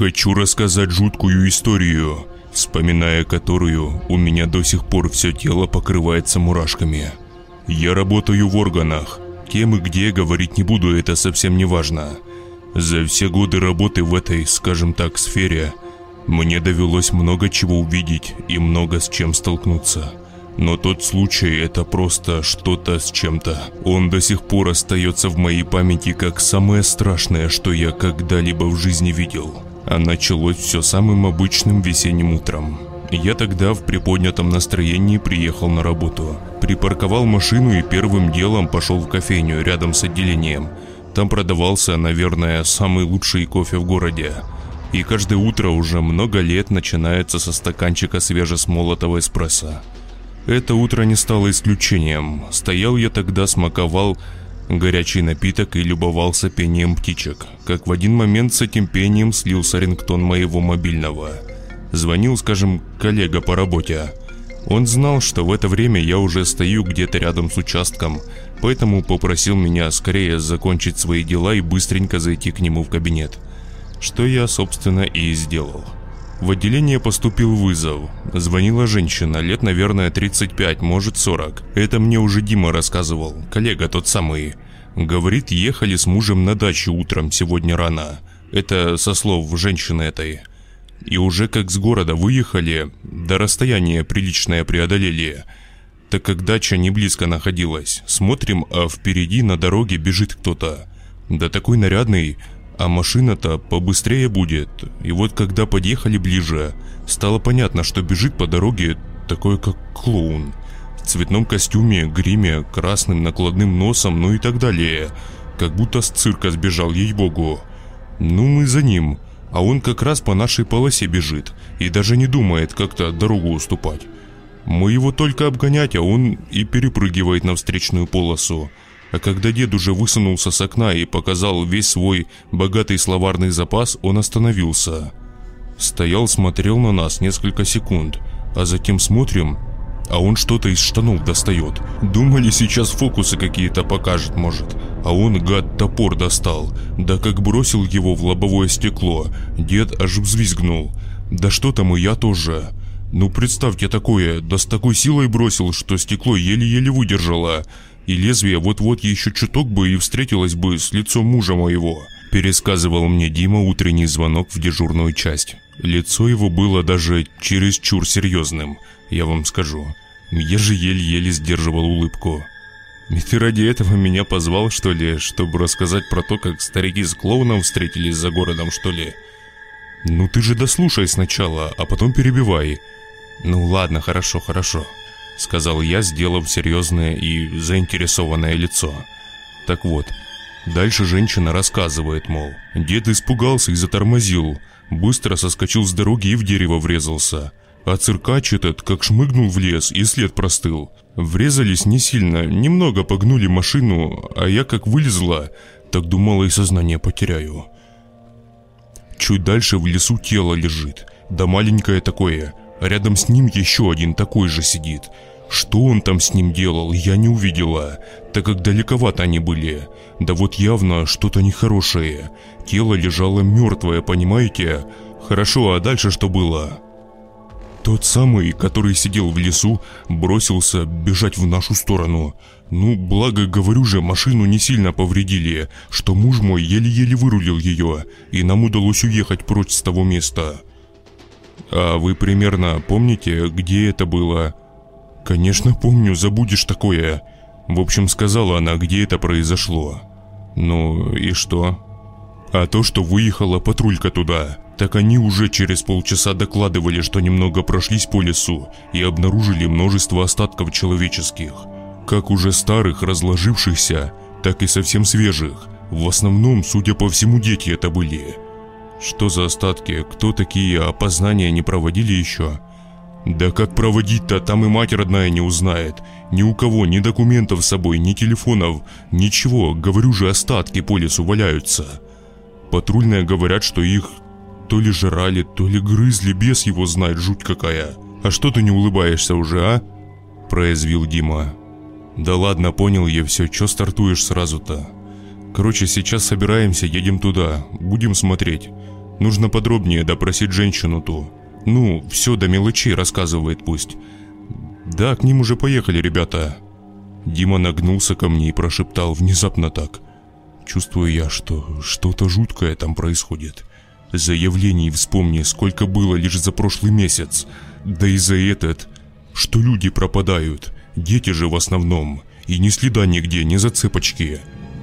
Хочу рассказать жуткую историю, вспоминая которую у меня до сих пор все тело покрывается мурашками. Я работаю в органах. Кем и где говорить не буду, это совсем не важно. За все годы работы в этой, скажем так, сфере мне довелось много чего увидеть и много с чем столкнуться. Но тот случай – это просто что-то с чем-то. Он до сих пор остается в моей памяти как самое страшное, что я когда-либо в жизни видел. А началось все самым обычным весенним утром. Я тогда в приподнятом настроении приехал на работу. Припарковал машину и первым делом пошел в кофейню рядом с отделением. Там продавался, наверное, самый лучший кофе в городе. И каждое утро уже много лет начинается со стаканчика свежесмолотого эспрессо. Это утро не стало исключением. Стоял я тогда, смаковал горячий напиток и любовался пением птичек. Как в один момент с этим пением слился рингтон моего мобильного. Звонил, скажем, коллега по работе. Он знал, что в это время я уже стою где-то рядом с участком, поэтому попросил меня скорее закончить свои дела и быстренько зайти к нему в кабинет. Что я, собственно, и сделал. В отделение поступил вызов. Звонила женщина, лет, наверное, 35, может 40. Это мне уже Дима рассказывал, коллега тот самый. Говорит, ехали с мужем на дачу утром сегодня рано. Это со слов женщины этой. И уже как с города выехали, до расстояния приличное преодолели. Так как дача не близко находилась, смотрим, а впереди на дороге бежит кто-то. Да такой нарядный, а машина-то побыстрее будет. И вот когда подъехали ближе, стало понятно, что бежит по дороге такой как клоун. Цветном костюме, гриме, красным накладным носом, ну и так далее. Как будто с цирка сбежал, ей-богу. Ну мы за ним, а он как раз по нашей полосе бежит и даже не думает как-то дорогу уступать. Мы его только обгонять, а он и перепрыгивает на встречную полосу. А когда дед уже высунулся с окна и показал весь свой богатый словарный запас, он остановился. Стоял, смотрел на нас несколько секунд, а затем смотрим, а он что-то из штанов достает. Думали, сейчас фокусы какие-то покажет, может. А он, гад, топор достал. Да как бросил его в лобовое стекло, дед аж взвизгнул. Да что там и я тоже. Ну представьте такое, да с такой силой бросил, что стекло еле-еле выдержало и лезвие вот-вот еще чуток бы и встретилось бы с лицом мужа моего. Пересказывал мне Дима утренний звонок в дежурную часть. Лицо его было даже чересчур серьезным, я вам скажу. Я же еле-еле сдерживал улыбку. И ты ради этого меня позвал, что ли, чтобы рассказать про то, как старики с клоуном встретились за городом, что ли? Ну ты же дослушай сначала, а потом перебивай. Ну ладно, хорошо, хорошо сказал я, сделав серьезное и заинтересованное лицо. Так вот, дальше женщина рассказывает, мол, дед испугался и затормозил, быстро соскочил с дороги и в дерево врезался. А циркач этот как шмыгнул в лес и след простыл. Врезались не сильно, немного погнули машину, а я как вылезла, так думала и сознание потеряю. Чуть дальше в лесу тело лежит, да маленькое такое, рядом с ним еще один такой же сидит. Что он там с ним делал, я не увидела, так как далековато они были. Да вот явно что-то нехорошее. Тело лежало мертвое, понимаете? Хорошо, а дальше что было? Тот самый, который сидел в лесу, бросился бежать в нашу сторону. Ну, благо, говорю же, машину не сильно повредили, что муж мой еле-еле вырулил ее, и нам удалось уехать прочь с того места. А вы примерно помните, где это было? «Конечно помню, забудешь такое». В общем, сказала она, где это произошло. «Ну и что?» «А то, что выехала патрулька туда, так они уже через полчаса докладывали, что немного прошлись по лесу и обнаружили множество остатков человеческих. Как уже старых, разложившихся, так и совсем свежих. В основном, судя по всему, дети это были». «Что за остатки? Кто такие? Опознания не проводили еще?» Да как проводить-то, там и мать родная не узнает. Ни у кого ни документов с собой, ни телефонов, ничего, говорю же, остатки по лесу валяются. Патрульные говорят, что их то ли жрали, то ли грызли, бес его знает, жуть какая. А что ты не улыбаешься уже, а? Произвел Дима. Да ладно, понял я все, что стартуешь сразу-то? Короче, сейчас собираемся, едем туда, будем смотреть. Нужно подробнее допросить женщину ту. Ну, все до мелочей рассказывает пусть. Да, к ним уже поехали ребята. Дима нагнулся ко мне и прошептал внезапно так. Чувствую я, что что-то жуткое там происходит. Заявлений вспомни, сколько было лишь за прошлый месяц. Да и за этот, что люди пропадают. Дети же в основном. И ни следа нигде, ни зацепочки.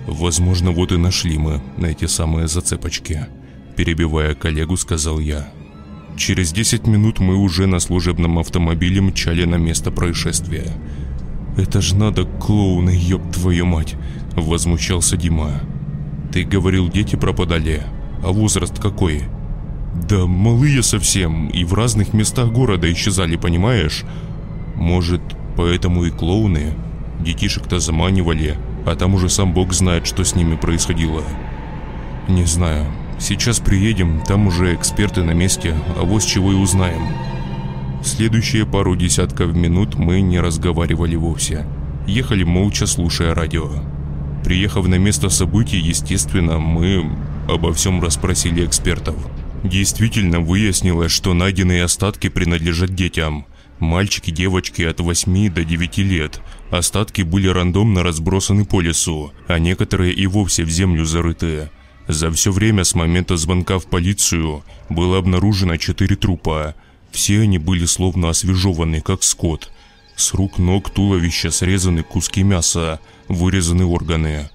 Возможно, вот и нашли мы на эти самые зацепочки. Перебивая коллегу, сказал я. Через 10 минут мы уже на служебном автомобиле мчали на место происшествия. «Это ж надо клоуны, ёб твою мать!» – возмущался Дима. «Ты говорил, дети пропадали? А возраст какой?» «Да малые совсем, и в разных местах города исчезали, понимаешь? Может, поэтому и клоуны? Детишек-то заманивали, а там уже сам Бог знает, что с ними происходило». «Не знаю. Сейчас приедем, там уже эксперты на месте, а вот с чего и узнаем». Следующие пару десятков минут мы не разговаривали вовсе. Ехали молча, слушая радио. Приехав на место событий, естественно, мы обо всем расспросили экспертов. Действительно выяснилось, что найденные остатки принадлежат детям. Мальчики, девочки от 8 до 9 лет. Остатки были рандомно разбросаны по лесу, а некоторые и вовсе в землю зарыты. За все время с момента звонка в полицию было обнаружено 4 трупа. Все они были словно освежеваны, как скот. С рук, ног, туловища срезаны куски мяса, вырезаны органы.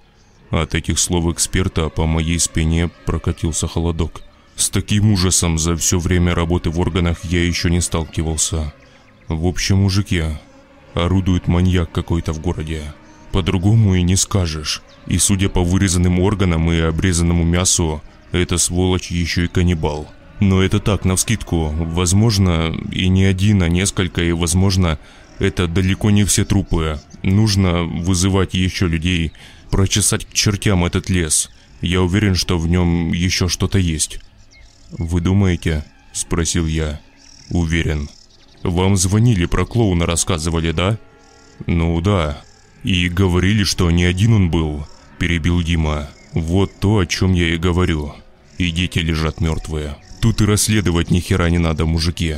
От этих слов эксперта по моей спине прокатился холодок. С таким ужасом за все время работы в органах я еще не сталкивался. В общем, мужики, орудует маньяк какой-то в городе. По-другому и не скажешь. И судя по вырезанным органам и обрезанному мясу, эта сволочь еще и каннибал. Но это так, навскидку. Возможно, и не один, а несколько, и возможно, это далеко не все трупы. Нужно вызывать еще людей, прочесать к чертям этот лес. Я уверен, что в нем еще что-то есть. «Вы думаете?» – спросил я. «Уверен». «Вам звонили про клоуна, рассказывали, да?» «Ну да. И говорили, что не один он был», – перебил Дима. «Вот то, о чем я и говорю. И дети лежат мертвые. Тут и расследовать ни хера не надо, мужики.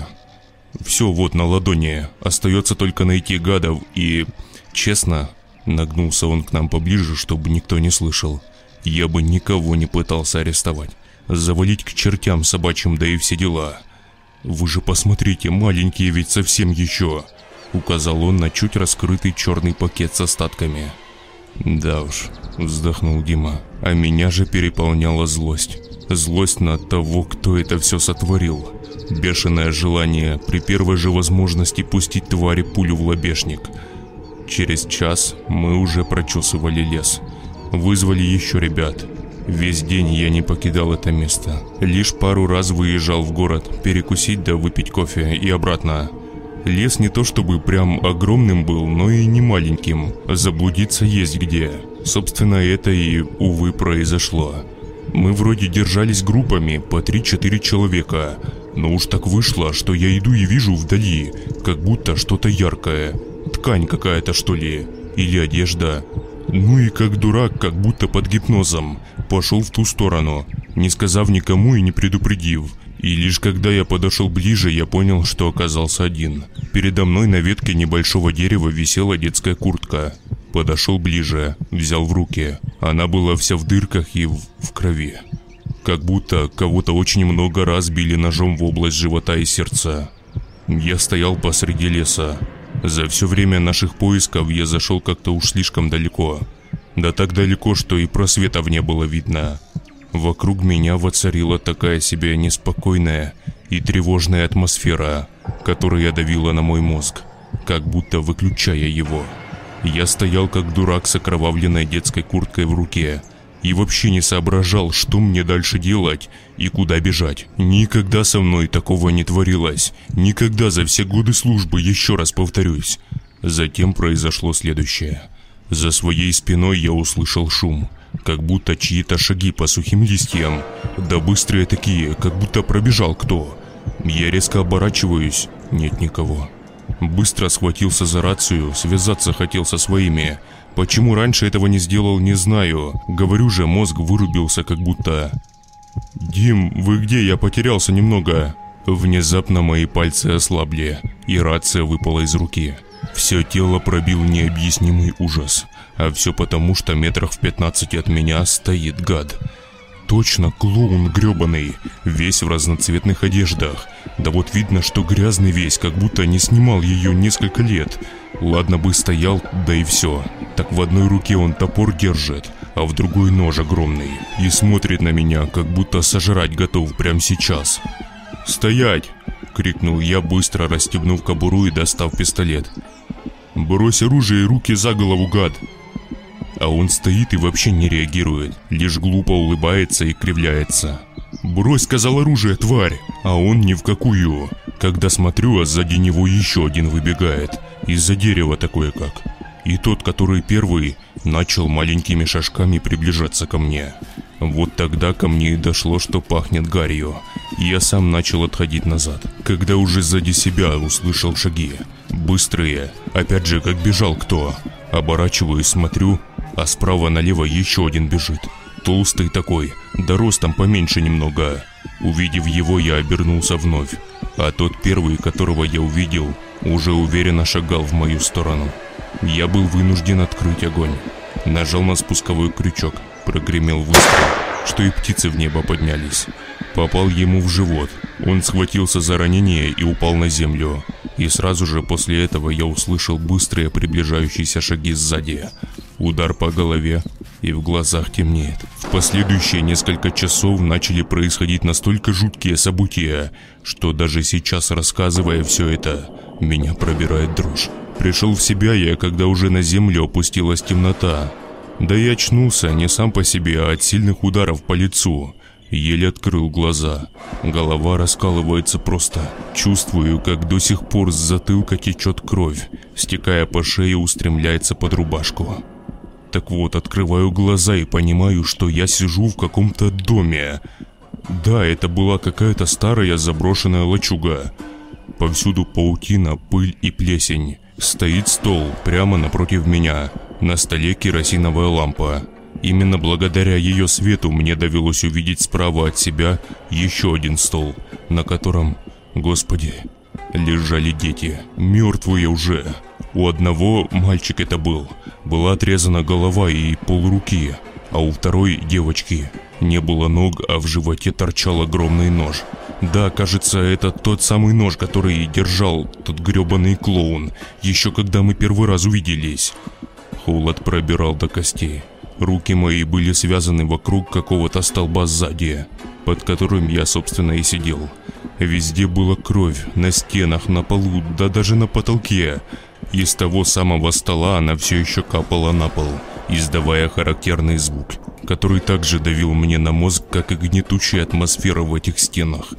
Все вот на ладони. Остается только найти гадов и... Честно, нагнулся он к нам поближе, чтобы никто не слышал. Я бы никого не пытался арестовать. Завалить к чертям собачьим, да и все дела. Вы же посмотрите, маленькие ведь совсем еще. Указал он на чуть раскрытый черный пакет с остатками. Да уж, вздохнул Дима. А меня же переполняла злость. Злость на того, кто это все сотворил. Бешеное желание при первой же возможности пустить твари пулю в лобешник. Через час мы уже прочесывали лес. Вызвали еще ребят. Весь день я не покидал это место. Лишь пару раз выезжал в город, перекусить да выпить кофе и обратно. Лес не то чтобы прям огромным был, но и не маленьким. Заблудиться есть где. Собственно, это и, увы, произошло. Мы вроде держались группами по 3-4 человека, но уж так вышло, что я иду и вижу вдали, как будто что-то яркое. Ткань какая-то что ли, или одежда. Ну и как дурак, как будто под гипнозом, пошел в ту сторону, не сказав никому и не предупредив. И лишь когда я подошел ближе, я понял, что оказался один. Передо мной на ветке небольшого дерева висела детская куртка. Подошел ближе, взял в руки. Она была вся в дырках и в, в крови. Как будто кого-то очень много раз били ножом в область живота и сердца. Я стоял посреди леса. За все время наших поисков я зашел как-то уж слишком далеко. Да так далеко, что и просветов не было видно. Вокруг меня воцарила такая себе неспокойная и тревожная атмосфера, которая давила на мой мозг, как будто выключая его. Я стоял как дурак с окровавленной детской курткой в руке и вообще не соображал, что мне дальше делать и куда бежать. Никогда со мной такого не творилось. Никогда за все годы службы, еще раз повторюсь. Затем произошло следующее. За своей спиной я услышал шум, как будто чьи-то шаги по сухим листьям. Да быстрые такие, как будто пробежал кто. Я резко оборачиваюсь, нет никого. Быстро схватился за рацию, связаться хотел со своими. Почему раньше этого не сделал, не знаю. Говорю же, мозг вырубился как будто. «Дим, вы где? Я потерялся немного». Внезапно мои пальцы ослабли, и рация выпала из руки. Все тело пробил необъяснимый ужас. А все потому, что метрах в 15 от меня стоит гад. Точно клоун гребаный, весь в разноцветных одеждах. Да вот видно, что грязный весь, как будто не снимал ее несколько лет. Ладно бы стоял, да и все. Так в одной руке он топор держит, а в другой нож огромный. И смотрит на меня, как будто сожрать готов прямо сейчас. «Стоять!» — крикнул я, быстро расстегнув кобуру и достав пистолет. «Брось оружие и руки за голову, гад!» А он стоит и вообще не реагирует, лишь глупо улыбается и кривляется. «Брось, сказал оружие, тварь!» А он ни в какую. Когда смотрю, а сзади него еще один выбегает. Из-за дерева такое как. И тот, который первый, начал маленькими шажками приближаться ко мне. Вот тогда ко мне и дошло, что пахнет гарью. Я сам начал отходить назад, когда уже сзади себя услышал шаги. Быстрые, опять же, как бежал кто. Оборачиваюсь, смотрю, а справа налево еще один бежит. Толстый такой, да ростом поменьше немного. Увидев его, я обернулся вновь, а тот первый, которого я увидел, уже уверенно шагал в мою сторону. Я был вынужден открыть огонь. Нажал на спусковой крючок, прогремел выстрел, что и птицы в небо поднялись. Попал ему в живот. Он схватился за ранение и упал на землю. И сразу же после этого я услышал быстрые приближающиеся шаги сзади. Удар по голове, и в глазах темнеет. В последующие несколько часов начали происходить настолько жуткие события, что даже сейчас, рассказывая все это, меня пробирает дрожь. Пришел в себя я, когда уже на землю опустилась темнота. Да и очнулся не сам по себе, а от сильных ударов по лицу. Еле открыл глаза. Голова раскалывается просто. Чувствую, как до сих пор с затылка течет кровь, стекая по шее устремляется под рубашку. Так вот, открываю глаза и понимаю, что я сижу в каком-то доме. Да, это была какая-то старая заброшенная лачуга. Повсюду паутина, пыль и плесень. Стоит стол прямо напротив меня. На столе керосиновая лампа. Именно благодаря ее свету мне довелось увидеть справа от себя еще один стол, на котором, господи, лежали дети, мертвые уже. У одного, мальчик это был, была отрезана голова и полруки, а у второй девочки не было ног, а в животе торчал огромный нож. Да, кажется, это тот самый нож, который держал тот гребаный клоун, еще когда мы первый раз увиделись. Холод пробирал до костей. Руки мои были связаны вокруг какого-то столба сзади, под которым я, собственно, и сидел. Везде была кровь, на стенах, на полу, да даже на потолке. Из того самого стола она все еще капала на пол, издавая характерный звук, который также давил мне на мозг, как и гнетущая атмосфера в этих стенах.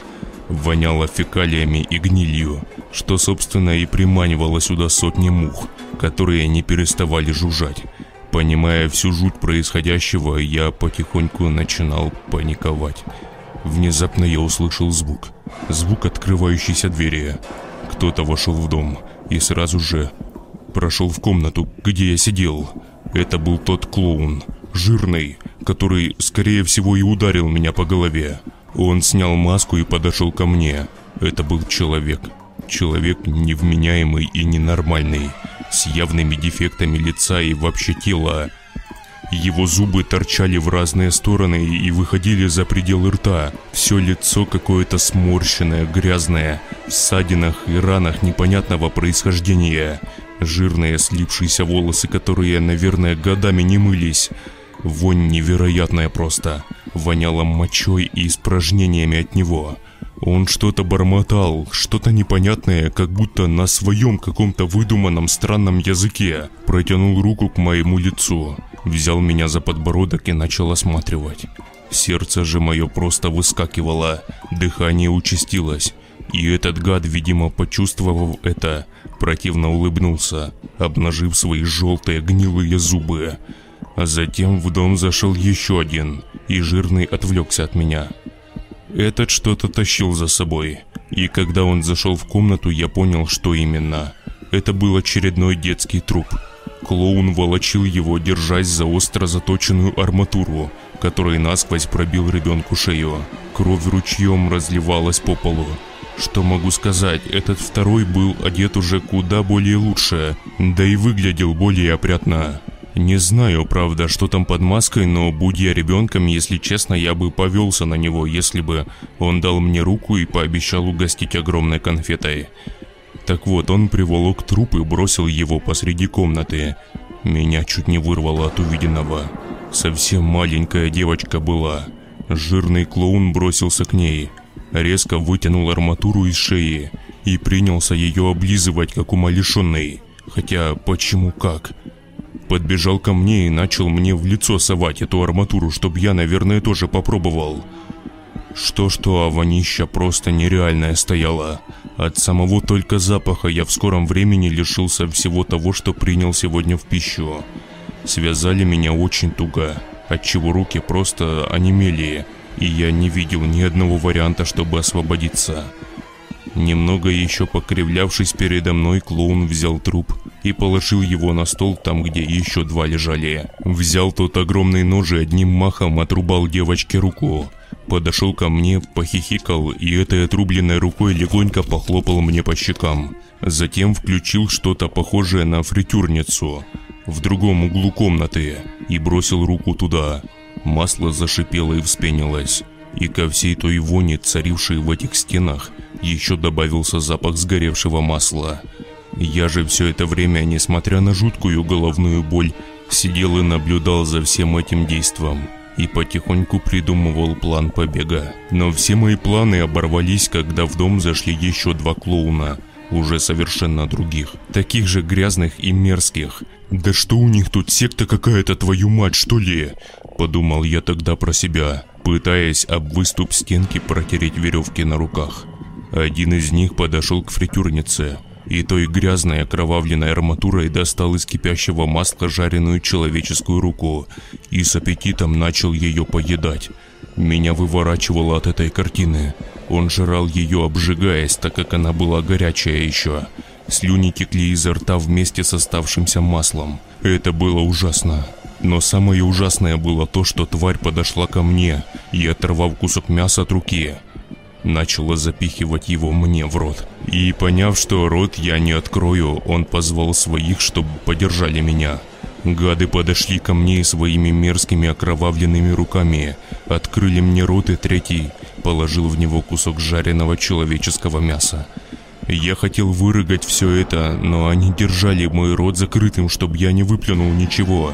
Воняло фекалиями и гнилью, что, собственно, и приманивало сюда сотни мух, которые не переставали жужжать. Понимая всю жуть происходящего, я потихоньку начинал паниковать. Внезапно я услышал звук. Звук открывающейся двери. Кто-то вошел в дом и сразу же прошел в комнату, где я сидел. Это был тот клоун, жирный, который, скорее всего, и ударил меня по голове. Он снял маску и подошел ко мне. Это был человек. Человек невменяемый и ненормальный с явными дефектами лица и вообще тела. Его зубы торчали в разные стороны и выходили за пределы рта. Все лицо какое-то сморщенное, грязное, в ссадинах и ранах непонятного происхождения. Жирные слипшиеся волосы, которые, наверное, годами не мылись. Вонь невероятная просто. Воняло мочой и испражнениями от него. Он что-то бормотал, что-то непонятное, как будто на своем каком-то выдуманном странном языке. Протянул руку к моему лицу, взял меня за подбородок и начал осматривать. Сердце же мое просто выскакивало, дыхание участилось. И этот гад, видимо, почувствовав это, противно улыбнулся, обнажив свои желтые гнилые зубы. А затем в дом зашел еще один, и жирный отвлекся от меня. Этот что-то тащил за собой, и когда он зашел в комнату, я понял, что именно. Это был очередной детский труп. Клоун волочил его, держась за остро заточенную арматуру, который насквозь пробил ребенку шею. Кровь ручьем разливалась по полу. Что могу сказать, этот второй был одет уже куда более лучше, да и выглядел более опрятно. Не знаю, правда, что там под маской, но будь я ребенком, если честно, я бы повелся на него, если бы он дал мне руку и пообещал угостить огромной конфетой. Так вот, он приволок труп и бросил его посреди комнаты. Меня чуть не вырвало от увиденного. Совсем маленькая девочка была. Жирный клоун бросился к ней, резко вытянул арматуру из шеи и принялся ее облизывать, как умалишенный. Хотя, почему как? Подбежал ко мне и начал мне в лицо совать эту арматуру, чтобы я, наверное, тоже попробовал. Что-что, а вонища просто нереальная стояла. От самого только запаха я в скором времени лишился всего того, что принял сегодня в пищу. Связали меня очень туго, отчего руки просто онемели, и я не видел ни одного варианта, чтобы освободиться. Немного еще покривлявшись передо мной, клоун взял труп и положил его на стол там, где еще два лежали. Взял тот огромный нож и одним махом отрубал девочке руку. Подошел ко мне, похихикал и этой отрубленной рукой легонько похлопал мне по щекам. Затем включил что-то похожее на фритюрницу в другом углу комнаты и бросил руку туда. Масло зашипело и вспенилось. И ко всей той вони, царившей в этих стенах, еще добавился запах сгоревшего масла. Я же все это время, несмотря на жуткую головную боль, сидел и наблюдал за всем этим действом и потихоньку придумывал план побега. Но все мои планы оборвались, когда в дом зашли еще два клоуна, уже совершенно других, таких же грязных и мерзких. «Да что у них тут, секта какая-то, твою мать, что ли?» Подумал я тогда про себя, пытаясь об выступ стенки протереть веревки на руках. Один из них подошел к фритюрнице и той грязной окровавленной арматурой достал из кипящего масла жареную человеческую руку и с аппетитом начал ее поедать. Меня выворачивало от этой картины. Он жрал ее, обжигаясь, так как она была горячая еще. Слюни текли изо рта вместе с оставшимся маслом. Это было ужасно. Но самое ужасное было то, что тварь подошла ко мне и, оторвав кусок мяса от руки, начала запихивать его мне в рот. И поняв, что рот я не открою, он позвал своих, чтобы подержали меня. Гады подошли ко мне своими мерзкими окровавленными руками, открыли мне рот и третий положил в него кусок жареного человеческого мяса. Я хотел вырыгать все это, но они держали мой рот закрытым, чтобы я не выплюнул ничего.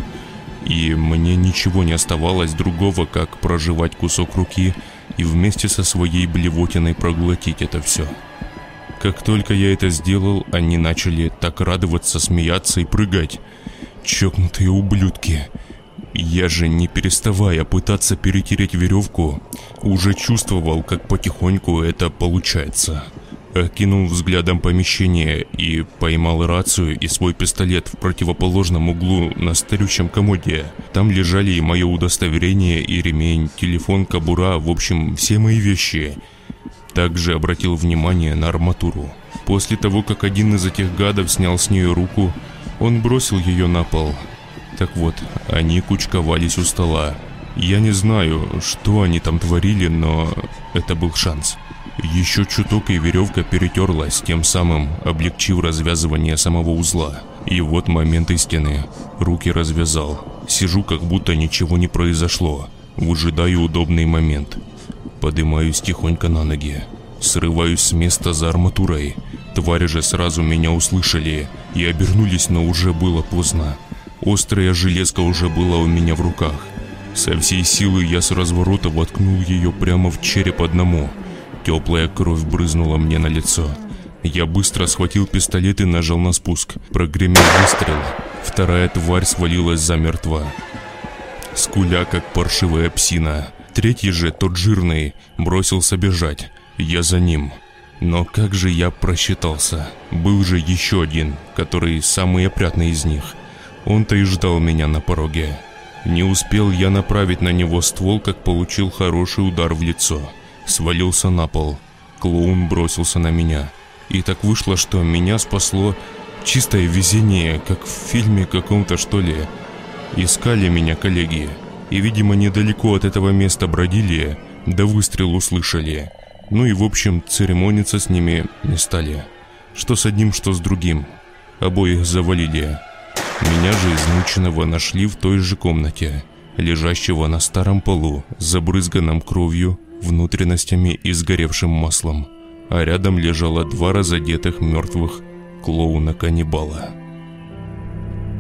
И мне ничего не оставалось другого, как проживать кусок руки и вместе со своей блевотиной проглотить это все. Как только я это сделал, они начали так радоваться, смеяться и прыгать. Чокнутые ублюдки. Я же, не переставая пытаться перетереть веревку, уже чувствовал, как потихоньку это получается окинул взглядом помещение и поймал рацию и свой пистолет в противоположном углу на старющем комоде. Там лежали и мое удостоверение, и ремень, телефон, кобура, в общем, все мои вещи. Также обратил внимание на арматуру. После того, как один из этих гадов снял с нее руку, он бросил ее на пол. Так вот, они кучковались у стола. Я не знаю, что они там творили, но это был шанс. Еще чуток и веревка перетерлась, тем самым облегчив развязывание самого узла. И вот момент истины. Руки развязал. Сижу, как будто ничего не произошло. Выжидаю удобный момент. Поднимаюсь тихонько на ноги. Срываюсь с места за арматурой. Твари же сразу меня услышали и обернулись, но уже было поздно. Острая железка уже была у меня в руках. Со всей силы я с разворота воткнул ее прямо в череп одному – Теплая кровь брызнула мне на лицо. Я быстро схватил пистолет и нажал на спуск. Прогремел выстрел. Вторая тварь свалилась замертво. Скуля, как паршивая псина. Третий же, тот жирный, бросился бежать. Я за ним. Но как же я просчитался. Был же еще один, который самый опрятный из них. Он-то и ждал меня на пороге. Не успел я направить на него ствол, как получил хороший удар в лицо свалился на пол. Клоун бросился на меня. И так вышло, что меня спасло чистое везение, как в фильме каком-то что ли. Искали меня коллеги. И, видимо, недалеко от этого места бродили, да выстрел услышали. Ну и, в общем, церемониться с ними не стали. Что с одним, что с другим. Обоих завалили. Меня же измученного нашли в той же комнате, лежащего на старом полу, забрызганном кровью, внутренностями и сгоревшим маслом. А рядом лежало два разодетых мертвых клоуна-каннибала.